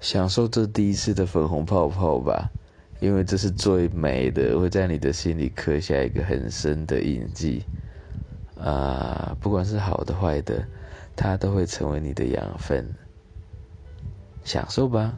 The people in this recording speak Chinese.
享受这第一次的粉红泡泡吧因为这是最美的会在你的心里刻下一个很深的印记。啊不管是好的坏的它都会成为你的养分。享受吧。